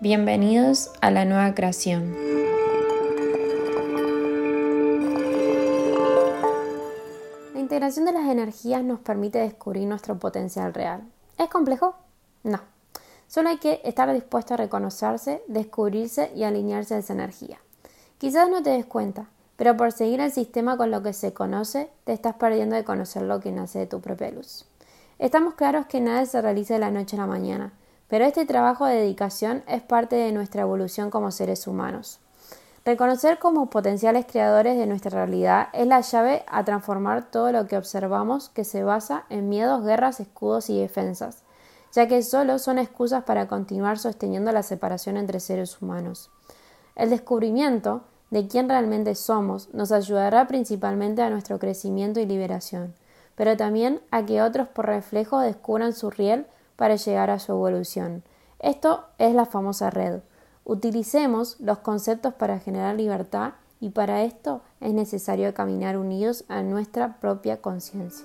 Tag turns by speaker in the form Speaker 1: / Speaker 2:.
Speaker 1: Bienvenidos a la nueva creación. La integración de las energías nos permite descubrir nuestro potencial real. ¿Es complejo? No. Solo hay que estar dispuesto a reconocerse, descubrirse y alinearse a esa energía. Quizás no te des cuenta, pero por seguir el sistema con lo que se conoce, te estás perdiendo de conocer lo que nace de tu propia luz. Estamos claros que nada se realiza de la noche a la mañana, pero este trabajo de dedicación es parte de nuestra evolución como seres humanos. Reconocer como potenciales creadores de nuestra realidad es la llave a transformar todo lo que observamos que se basa en miedos, guerras, escudos y defensas, ya que solo son excusas para continuar sosteniendo la separación entre seres humanos. El descubrimiento de quién realmente somos nos ayudará principalmente a nuestro crecimiento y liberación, pero también a que otros por reflejo descubran su riel para llegar a su evolución. Esto es la famosa red. Utilicemos los conceptos para generar libertad y para esto es necesario caminar unidos a nuestra propia conciencia.